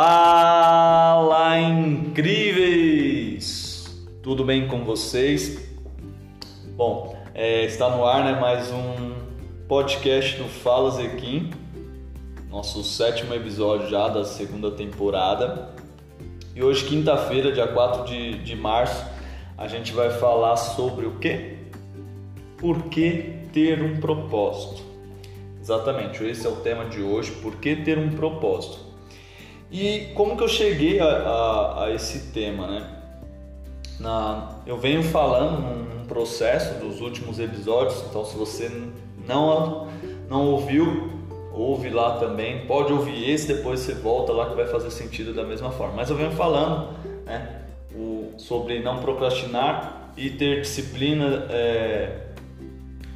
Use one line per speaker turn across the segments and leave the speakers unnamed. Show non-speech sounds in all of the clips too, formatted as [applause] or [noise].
Fala incríveis! Tudo bem com vocês? Bom, é, está no ar né, mais um podcast do Fala Zequim, nosso sétimo episódio já da segunda temporada. E hoje, quinta-feira, dia 4 de, de março, a gente vai falar sobre o quê? Por que ter um propósito? Exatamente, esse é o tema de hoje, por que ter um propósito? E como que eu cheguei a, a, a esse tema, né? Na, eu venho falando num processo dos últimos episódios, então se você não, não ouviu, ouve lá também, pode ouvir esse, depois você volta lá que vai fazer sentido da mesma forma. Mas eu venho falando né, o, sobre não procrastinar e ter disciplina, é,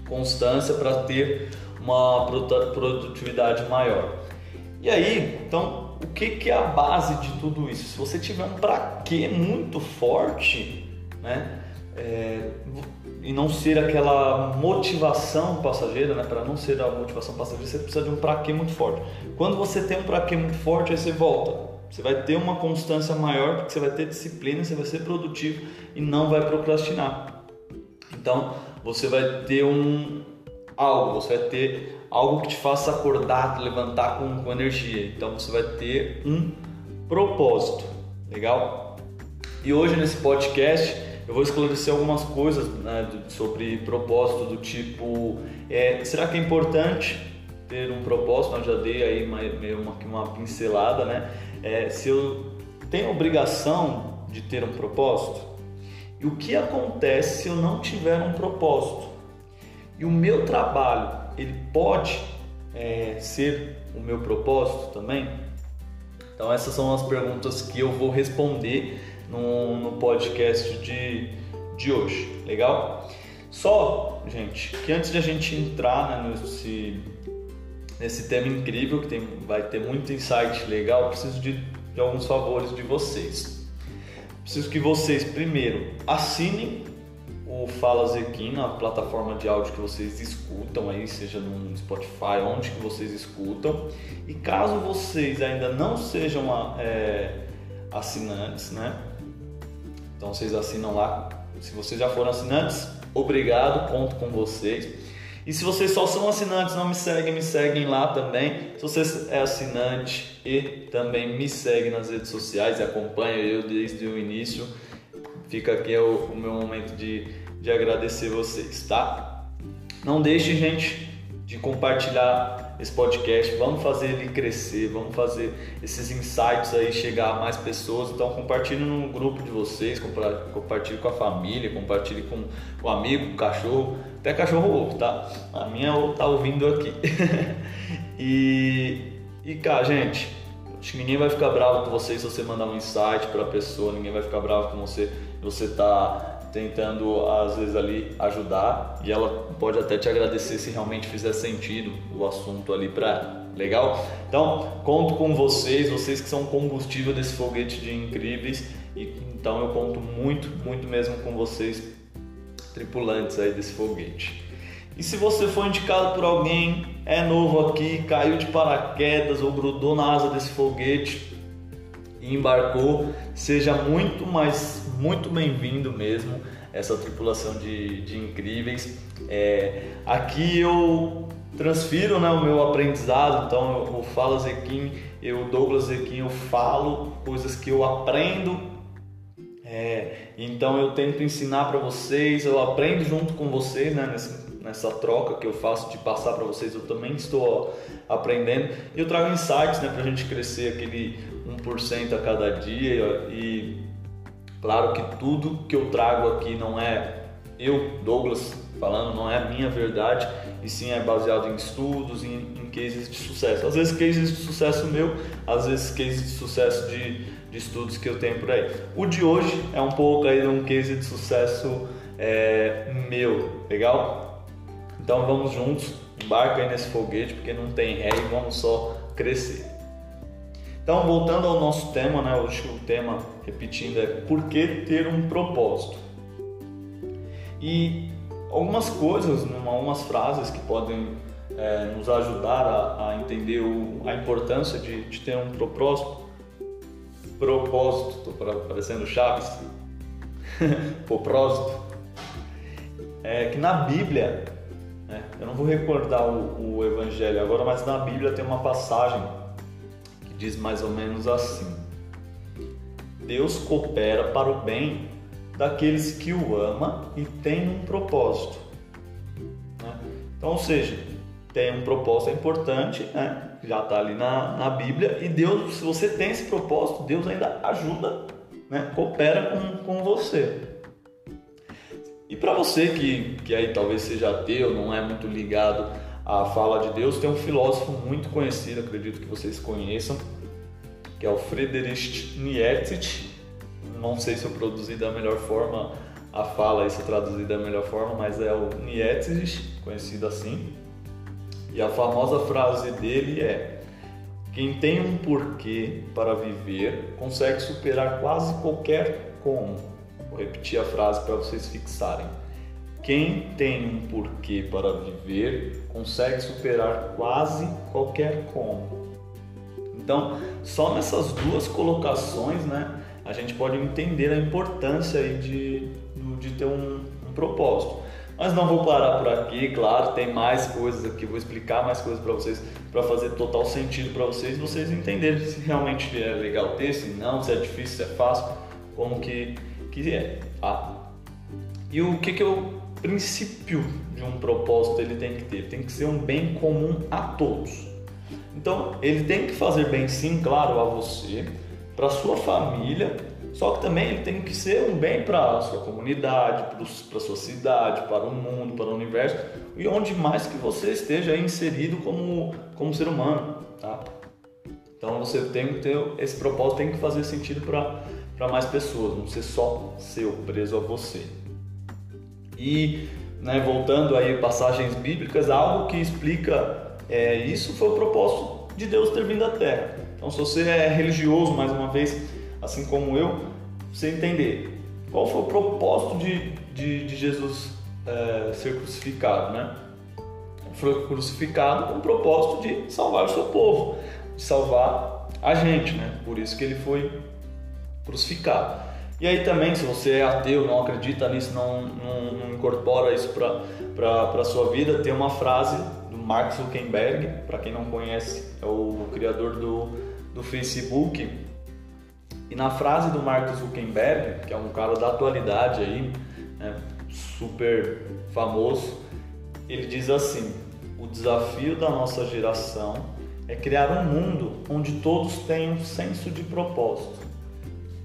constância para ter uma produtividade maior. E aí, então, o que, que é a base de tudo isso? Se você tiver um para quê muito forte, né? É, e não ser aquela motivação passageira, né? Para não ser a motivação passageira, você precisa de um para quê muito forte. Quando você tem um para quê muito forte, aí você volta. Você vai ter uma constância maior, porque você vai ter disciplina, você vai ser produtivo e não vai procrastinar. Então, você vai ter um algo, você vai ter algo que te faça acordar, te levantar com, com energia. Então você vai ter um propósito, legal? E hoje nesse podcast eu vou esclarecer algumas coisas né, sobre propósito do tipo, é, será que é importante ter um propósito? Eu já dei aí meio uma, uma pincelada, né? É, se eu tenho obrigação de ter um propósito, e o que acontece se eu não tiver um propósito? E o meu trabalho ele pode é, ser o meu propósito também? Então essas são as perguntas que eu vou responder no, no podcast de, de hoje, legal? Só, gente, que antes de a gente entrar né, nesse, nesse tema incrível, que tem, vai ter muito insight legal, preciso de, de alguns favores de vocês. Preciso que vocês, primeiro, assinem o Fala Zequim na plataforma de áudio que vocês escutam aí, seja no Spotify, onde que vocês escutam. E caso vocês ainda não sejam é, assinantes, né? Então vocês assinam lá. Se vocês já foram assinantes, obrigado, conto com vocês. E se vocês só são assinantes, não me seguem, me seguem lá também. Se você é assinante e também me segue nas redes sociais e acompanha eu desde o início, fica aqui o, o meu momento de de agradecer vocês, tá? Não deixe, gente, de compartilhar esse podcast. Vamos fazer ele crescer, vamos fazer esses insights aí chegar a mais pessoas. Então compartilhe no grupo de vocês, compartilhe com a família, compartilhe com o amigo, com o cachorro, até cachorro ovo, tá? A minha tá ouvindo aqui. [laughs] e, e cá, gente, acho que ninguém vai ficar bravo com você se você mandar um insight para pessoa, ninguém vai ficar bravo com você se você tá tentando às vezes ali ajudar e ela pode até te agradecer se realmente fizer sentido o assunto ali para. Legal? Então, conto com vocês, vocês que são combustível desse foguete de incríveis e então eu conto muito, muito mesmo com vocês tripulantes aí desse foguete. E se você foi indicado por alguém, é novo aqui, caiu de paraquedas ou grudou na asa desse foguete, embarcou, seja muito mais, muito bem-vindo mesmo essa tripulação de, de incríveis. É, aqui eu transfiro né, o meu aprendizado, então eu, eu falo Zequim, eu Douglas Zequim, eu falo coisas que eu aprendo, é, então eu tento ensinar para vocês, eu aprendo junto com vocês né, nessa, nessa troca que eu faço de passar para vocês, eu também estou aprendendo e eu trago insights né, para a gente crescer aquele 1% a cada dia e claro que tudo que eu trago aqui não é eu, Douglas, falando, não é a minha verdade, e sim é baseado em estudos, em, em cases de sucesso. Às vezes cases de sucesso meu, às vezes cases de sucesso de, de estudos que eu tenho por aí. O de hoje é um pouco aí um case de sucesso é, meu, legal? Então vamos juntos, embarca aí nesse foguete, porque não tem ré e vamos só crescer. Então, voltando ao nosso tema, né? Hoje o tema, repetindo, é por que ter um propósito? E algumas coisas, né, algumas frases que podem é, nos ajudar a, a entender o, a importância de, de, ter um propósito propósito, estou parecendo Chaves, [laughs] propósito, é que na Bíblia, né, eu não vou recordar o, o Evangelho agora, mas na Bíblia tem uma passagem diz mais ou menos assim: Deus coopera para o bem daqueles que o ama e tem um propósito. Né? Então, ou seja, tem um propósito importante, né? já está ali na, na Bíblia, e Deus, se você tem esse propósito, Deus ainda ajuda, né? coopera com, com você. E para você que, que aí talvez seja ateu, não é muito ligado à fala de Deus, tem um filósofo muito conhecido, acredito que vocês conheçam, que é o Friedrich Nietzsche. Não sei se eu produzi da melhor forma a fala, eu traduzi da melhor forma, mas é o Nietzsche, conhecido assim. E a famosa frase dele é: Quem tem um porquê para viver consegue superar quase qualquer como. Vou repetir a frase para vocês fixarem. Quem tem um porquê para viver consegue superar quase qualquer como. Então, só nessas duas colocações, né, a gente pode entender a importância aí de, de ter um, um propósito. Mas não vou parar por aqui, claro, tem mais coisas aqui, vou explicar mais coisas para vocês, para fazer total sentido para vocês, vocês entenderem se realmente é legal ter, se não, se é difícil, se é fácil, como que, que é. Tá? E o que, que o princípio de um propósito ele tem que ter? Tem que ser um bem comum a todos. Então, ele tem que fazer bem sim, claro, a você, para sua família só que também ele tem que ser um bem para a sua comunidade, para a sua cidade, para o mundo, para o universo e onde mais que você esteja inserido como, como ser humano. Tá? Então você tem que ter esse propósito, tem que fazer sentido para mais pessoas, não ser só seu, preso a você. E né, voltando aí passagens bíblicas, algo que explica é, isso foi o propósito de Deus ter vindo à Terra. Então se você é religioso, mais uma vez, assim como eu, você entender qual foi o propósito de, de, de Jesus é, ser crucificado, né? Foi crucificado com o propósito de salvar o seu povo, de salvar a gente, né? Por isso que ele foi crucificado. E aí também, se você é ateu, não acredita nisso, não, não, não incorpora isso para a sua vida, tem uma frase do Mark Zuckerberg, para quem não conhece, é o criador do, do Facebook, e na frase do Mark Zuckerberg, que é um cara da atualidade aí, né, super famoso, ele diz assim: o desafio da nossa geração é criar um mundo onde todos tenham senso de propósito.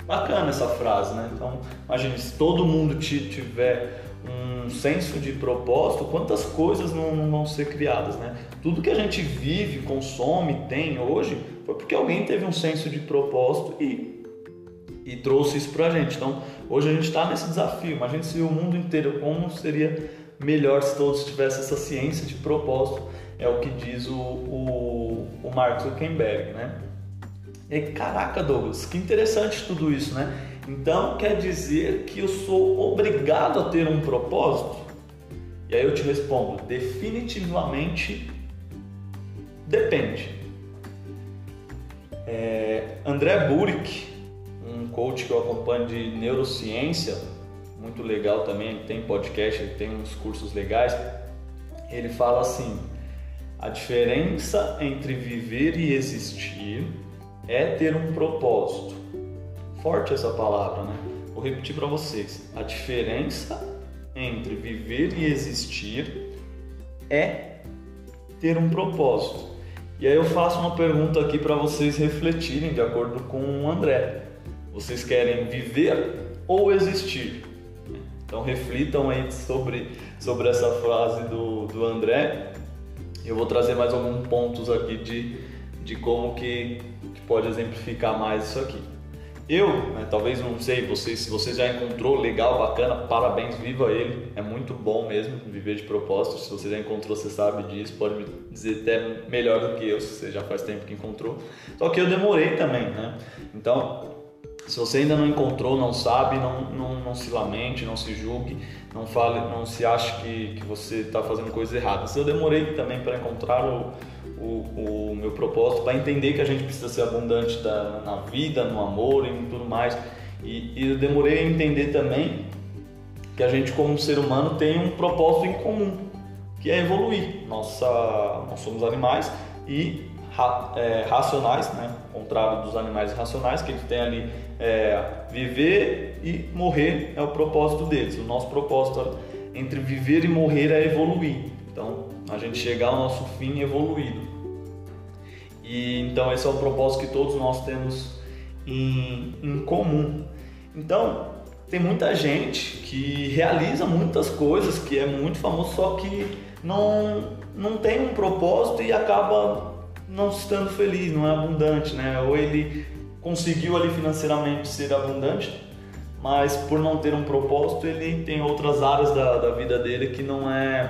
Bacana essa frase, né? Então, imagine se todo mundo tiver um senso de propósito, quantas coisas não, vão ser criadas, né? Tudo que a gente vive, consome, tem hoje, foi porque alguém teve um senso de propósito e e trouxe isso para a gente. Então, hoje a gente está nesse desafio. Imagina se o mundo inteiro, como seria melhor se todos tivessem essa ciência de propósito, é o que diz o, o, o Mark Zuckerberg, né? E caraca, Douglas, que interessante tudo isso, né? Então quer dizer que eu sou obrigado a ter um propósito? E aí eu te respondo, definitivamente depende. É, André Burick, um coach que eu acompanho de neurociência, muito legal também, ele tem podcast, ele tem uns cursos legais. Ele fala assim: a diferença entre viver e existir é ter um propósito. Forte essa palavra, né? Vou repetir para vocês. A diferença entre viver e existir é ter um propósito. E aí eu faço uma pergunta aqui para vocês refletirem de acordo com o André. Vocês querem viver ou existir? Então reflitam aí sobre, sobre essa frase do, do André. Eu vou trazer mais alguns pontos aqui de, de como que, que pode exemplificar mais isso aqui. Eu, né, talvez não sei, você, se você já encontrou legal, bacana, parabéns, viva ele. É muito bom mesmo viver de propósito. Se você já encontrou, você sabe disso, pode me dizer até melhor do que eu, se você já faz tempo que encontrou. Só que eu demorei também, né? Então, Se você ainda não encontrou, não sabe, não, não, não se lamente, não se julgue, não fale, não se ache que, que você está fazendo coisa errada. Se eu demorei também para encontrar o, o, o, meu propósito, para entender que a gente precisa ser abundante da, na vida, no amor e tudo mais. E, e eu demorei a entender também que a gente como ser humano tem um propósito em comum, que é evoluir. Nossa, nós somos animais e ra, é, racionais, né? contrário dos animais racionais, que eles têm ali é, viver e morrer é o propósito deles. O nosso propósito entre viver e morrer é evoluir. Então, a gente chegar ao nosso fim evoluído. E então esse é o propósito que todos nós temos em, em comum. Então, tem muita gente que realiza muitas coisas, que é muito famoso, só que não, não tem um propósito e acaba não estando feliz, não é abundante, né? Ou ele conseguiu ali financeiramente ser abundante, mas por não ter um propósito, ele tem outras áreas da, da vida dele que não é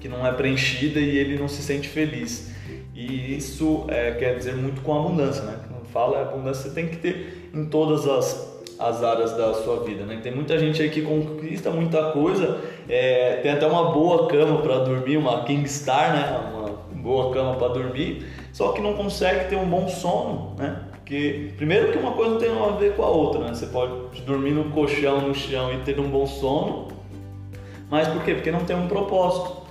que não é preenchida e ele não se sente feliz. E isso é, quer dizer muito com abundância, né? Quando fala abundância, você tem que ter em todas as as áreas da sua vida. Né? Tem muita gente aí que conquista muita coisa, é, tem até uma boa cama para dormir, uma King Star, né? uma boa cama para dormir, só que não consegue ter um bom sono, né? Porque primeiro que uma coisa não tem a ver com a outra, né? Você pode dormir no colchão, no chão e ter um bom sono, mas por quê? Porque não tem um propósito.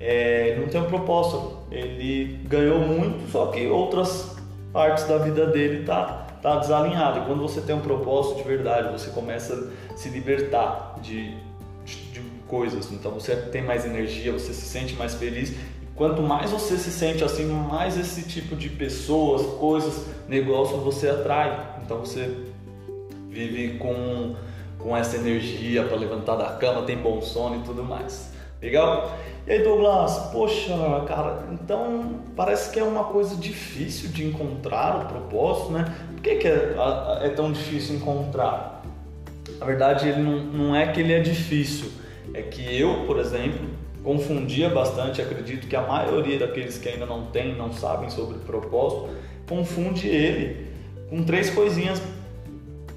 É, não tem um propósito. Ele ganhou muito, só que outras partes da vida dele tá tá desalinhado. E quando você tem um propósito de verdade, você começa a se libertar de, de, de coisas. Então você tem mais energia, você se sente mais feliz. Quanto mais você se sente assim, mais esse tipo de pessoas, coisas, negócios você atrai. Então você vive com, com essa energia para levantar da cama, tem bom sono e tudo mais. Legal? E aí, Douglas, poxa, cara, então parece que é uma coisa difícil de encontrar o propósito, né? Por que, que é, é tão difícil encontrar? Na verdade, ele não, não é que ele é difícil, é que eu, por exemplo, confundia bastante, acredito que a maioria daqueles que ainda não têm, não sabem sobre propósito, confunde ele com três coisinhas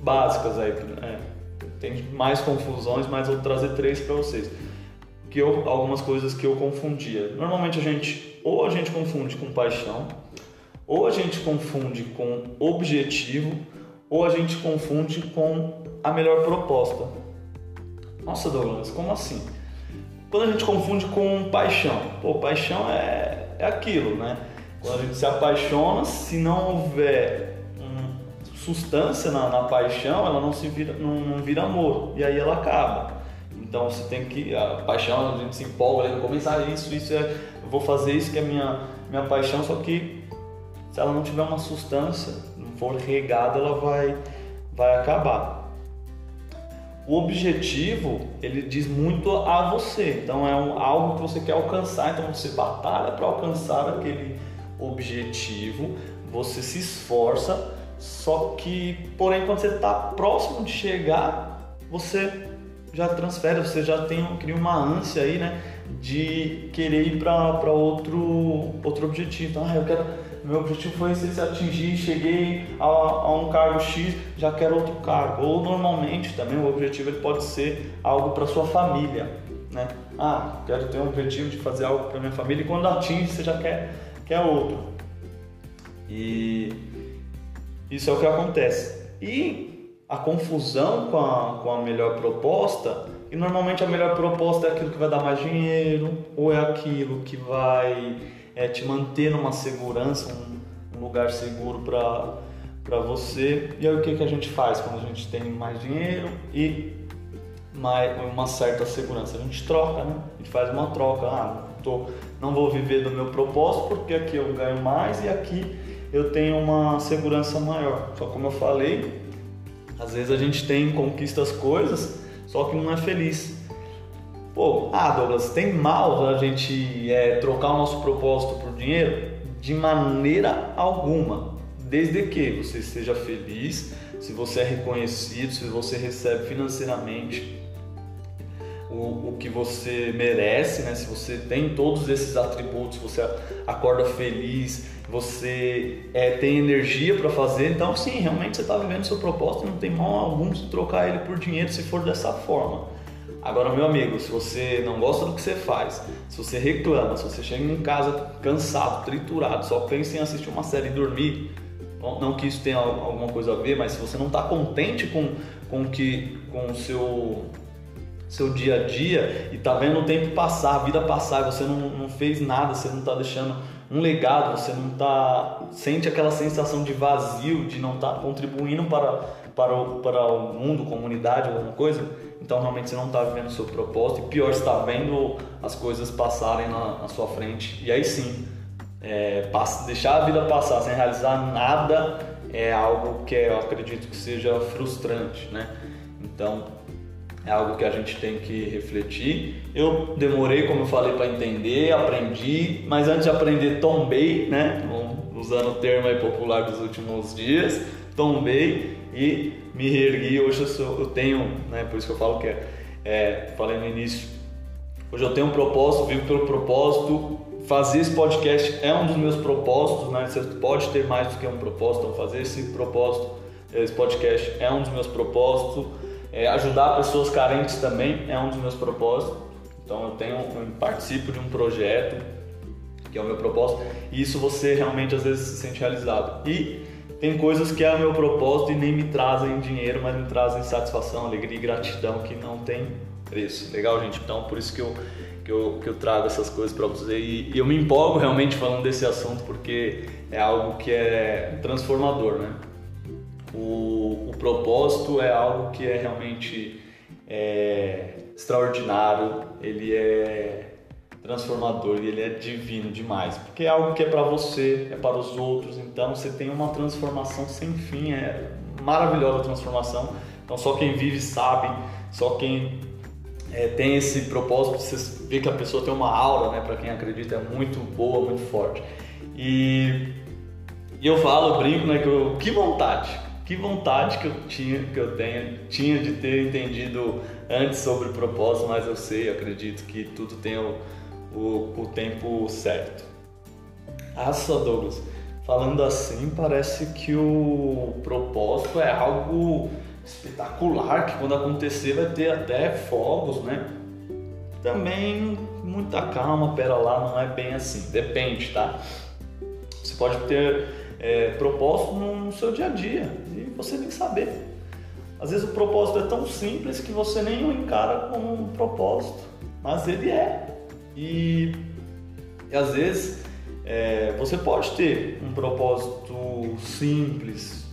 básicas aí. É, tem mais confusões, mas eu vou trazer três para vocês que eu, algumas coisas que eu confundia. Normalmente a gente ou a gente confunde com paixão, ou a gente confunde com objetivo, ou a gente confunde com a melhor proposta. Nossa, Douglas, como assim? Quando a gente confunde com paixão, pô, paixão é, é aquilo, né? Quando a gente se apaixona, se não houver substância na, na, paixão, ela não se vira, não, não vira amor e aí ela acaba. Então você tem que. A paixão, a gente se empolga no começo, ah, isso, isso é. Vou fazer isso que é minha, minha paixão, só que se ela não tiver uma substância, não for regada, ela vai, vai acabar. O objetivo, ele diz muito a você. Então é um, algo que você quer alcançar, então você batalha para alcançar aquele objetivo, você se esforça, só que, porém, quando você está próximo de chegar, você já transfere, você já tem cria uma ânsia aí, né, de querer ir para outro outro objetivo. Então, ah, eu quero meu objetivo foi esse, atingir, cheguei a, a, um cargo X, já quero outro cargo. Ou normalmente também o objetivo ele pode ser algo para sua família, né? Ah, quero ter um objetivo de fazer algo para minha família e quando atinge você já quer quer outro. E isso é o que acontece. E a confusão com a, com a melhor proposta, e normalmente a melhor proposta é aquilo que vai dar mais dinheiro, ou é aquilo que vai é, te manter numa segurança, um, um lugar seguro para você. E aí o que, que a gente faz quando a gente tem mais dinheiro e mais, uma certa segurança? A gente troca, né? A gente faz uma troca. Ah, tô, não vou viver do meu propósito porque aqui eu ganho mais e aqui eu tenho uma segurança maior. Só como eu falei, às vezes a gente tem, conquista as coisas, só que não é feliz. Pô, ah, Douglas, tem mal a gente é, trocar o nosso propósito por dinheiro? De maneira alguma. Desde que você esteja feliz, se você é reconhecido, se você recebe financeiramente. O, o que você merece, né? Se você tem todos esses atributos, você acorda feliz, você é, tem energia para fazer, então sim, realmente você está vivendo seu propósito, não tem mal algum de trocar ele por dinheiro se for dessa forma. Agora, meu amigo, se você não gosta do que você faz, se você reclama, se você chega em casa cansado, triturado, só pensa em assistir uma série e dormir, não que isso tenha alguma coisa a ver, mas se você não está contente com, com, que, com o seu, seu dia a dia e está vendo o tempo passar, a vida passar, e você não, não fez nada, você não está deixando um legado, você não tá sente aquela sensação de vazio, de não estar tá contribuindo para para o, para o mundo, comunidade, alguma coisa, então realmente você não está vivendo o seu propósito e pior está vendo as coisas passarem na, na sua frente e aí sim é, passa, deixar a vida passar sem realizar nada é algo que eu acredito que seja frustrante, né? Então é algo que a gente tem que refletir. Eu demorei, como eu falei, para entender, aprendi, mas antes de aprender, tombei, né? Usando o termo popular dos últimos dias, tombei e me reergui. Hoje eu, sou, eu tenho, né? Por isso que eu falo que é, é, falei no início. Hoje eu tenho um propósito, vivo pelo propósito. Fazer esse podcast é um dos meus propósitos, né? Você pode ter mais do que um propósito, então fazer esse propósito, esse podcast é um dos meus propósitos é, ajudar pessoas carentes também é um dos meus propósitos. Então eu tenho, eu participo de um projeto que é o meu propósito e isso você realmente às vezes se sente realizado. E tem coisas que é o meu propósito e nem me trazem dinheiro, mas me trazem satisfação, alegria e gratidão que não tem preço. Legal, gente? Então por isso que eu que eu, que eu trago essas coisas para você e, e eu me empolgo realmente falando desse assunto porque é algo que é transformador, né? O, o propósito é algo que é realmente é, extraordinário, ele é transformador e ele é divino demais, porque é algo que é para você, é para os outros, então você tem uma transformação sem fim, é maravilhosa transformação. Então só quem vive sabe, só quem é, tem esse propósito, você vê que a pessoa tem uma aura, né? Para quem acredita, é muito boa, muito forte. E, e eu falo, brinco, né? Que, eu, que vontade, que vontade que eu tinha, que eu tenho, tinha de ter entendido antes sobre o propósito, mas eu sei, acredito que tudo tem o, o, o tempo certo. Nossa, Douglas, falando assim, parece que o propósito é algo espetacular, que quando acontecer vai ter até fogos, né? Também muita calma, pera lá, não é bem assim, depende, tá? Você pode ter é, propósito no seu dia a dia e você tem que saber. Às vezes o propósito é tão simples que você nem o encara como um propósito, mas ele é. E, e às vezes é, você pode ter um propósito simples,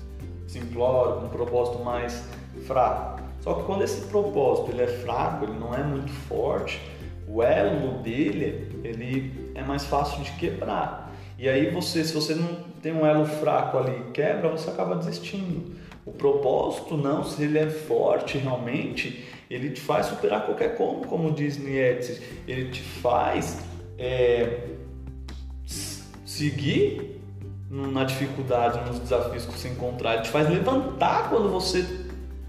simplório, um propósito mais fraco. Só que quando esse propósito ele é fraco, ele não é muito forte, o elo dele ele é mais fácil de quebrar. E aí você, se você não tem um elo fraco ali quebra, você acaba desistindo. O propósito não, se ele é forte realmente, ele te faz superar qualquer como, como diz Nietzsche. Ele te faz é, seguir na dificuldade, nos desafios que você encontrar. Ele te faz levantar quando você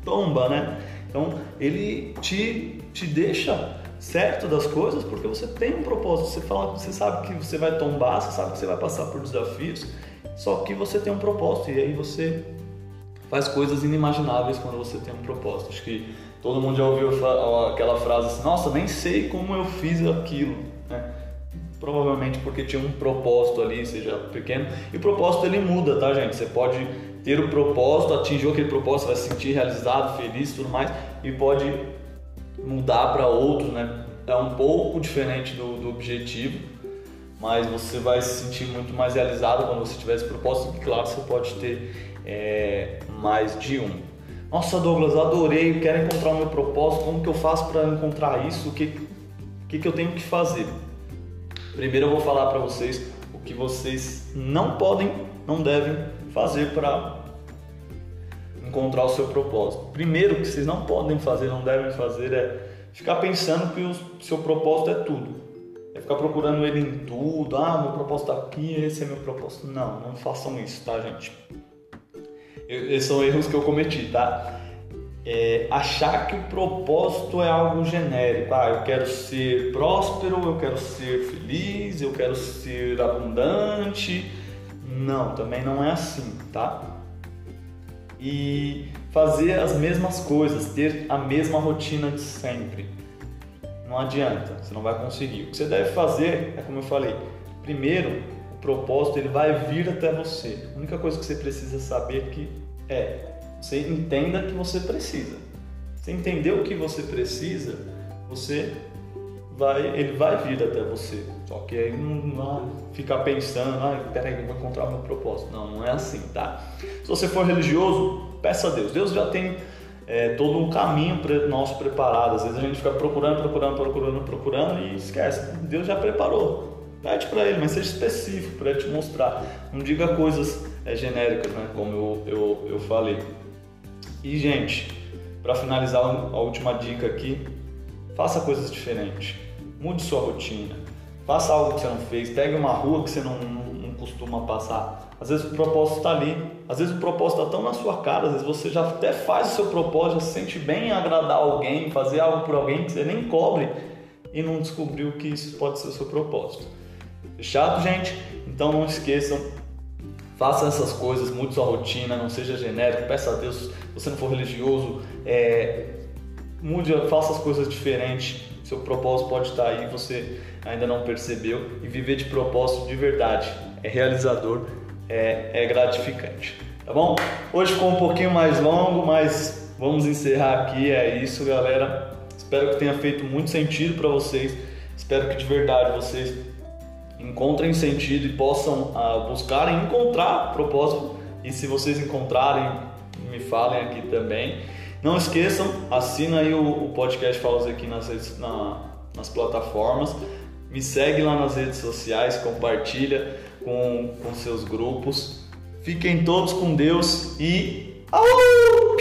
tomba, né? Então ele te, te deixa certo das coisas porque você tem um propósito. Você fala, você sabe que você vai tombar, você sabe que você vai passar por desafios, só que você tem um propósito e aí você faz coisas inimagináveis quando você tem um propósito. Acho que todo mundo já ouviu aquela frase assim: Nossa, nem sei como eu fiz aquilo. Né? Provavelmente porque tinha um propósito ali, seja pequeno. E o propósito ele muda, tá, gente? Você pode ter o propósito, atingir aquele propósito, vai se sentir realizado, feliz, tudo mais, e pode mudar para outro, né? É um pouco diferente do, do, objetivo, mas você vai se sentir muito mais realizado quando você tiver esse propósito. Claro, você pode ter é, mais de um. Nossa, Douglas, adorei, quero encontrar o meu propósito. Como que eu faço para encontrar isso? O que, o que, que eu tenho que fazer? Primeiro, eu vou falar para vocês o que vocês não podem, não devem fazer para encontrar o seu propósito. Primeiro, que vocês não podem fazer, não devem fazer é ficar pensando que o seu propósito é tudo. É ficar procurando ele em tudo. Ah, meu propósito está aqui, esse é meu propósito. Não, não façam isso, tá, gente? Eu, esses são erros que eu cometi, tá? é, achar que o propósito é algo genérico. Ah, eu quero ser próspero, eu quero ser feliz, eu quero ser abundante. Não, também não é assim, tá? E fazer as mesmas coisas, ter a mesma rotina de sempre. Não adianta, você não vai conseguir. O que você deve fazer é como eu falei, primeiro o propósito ele vai vir até você. A única coisa que você precisa saber que é você entenda que você precisa. Você entender o que você precisa, você vai, ele vai vir até você. Só que aí não vai ficar pensando, ah, peraí, eu vou encontrar o meu propósito. Não, não é assim, tá? Se você for religioso, peça a Deus. Deus já tem é, todo um caminho nosso preparado. Às vezes a gente fica procurando, procurando, procurando, procurando e esquece. Deus já preparou. Pede para ele, mas seja específico para ele te mostrar. Não diga coisas é, genéricas, né? Como eu, eu, eu falei. E, gente, para finalizar a última dica aqui, faça coisas diferentes. Mude sua rotina. Faça algo que você não fez. Pegue uma rua que você não, não costuma passar. Às vezes o propósito está ali. Às vezes o propósito está tão na sua cara. Às vezes você já até faz o seu propósito, já se sente bem em agradar alguém, fazer algo por alguém que você nem cobre e não descobriu que isso pode ser o seu propósito. Fechado, gente? Então não esqueçam Faça essas coisas, mude sua rotina, não seja genérico, peça a Deus, se você não for religioso, é, mude, faça as coisas diferentes. Seu propósito pode estar aí, você ainda não percebeu. E viver de propósito de verdade é realizador, é, é gratificante. Tá bom? Hoje ficou um pouquinho mais longo, mas vamos encerrar aqui. É isso, galera. Espero que tenha feito muito sentido para vocês. Espero que de verdade vocês encontrem sentido e possam uh, buscar encontrar propósito. E se vocês encontrarem, me falem aqui também. Não esqueçam, assina aí o, o podcast Falas aqui nas, redes, na, nas plataformas. Me segue lá nas redes sociais, compartilha com, com seus grupos. Fiquem todos com Deus e. Alô!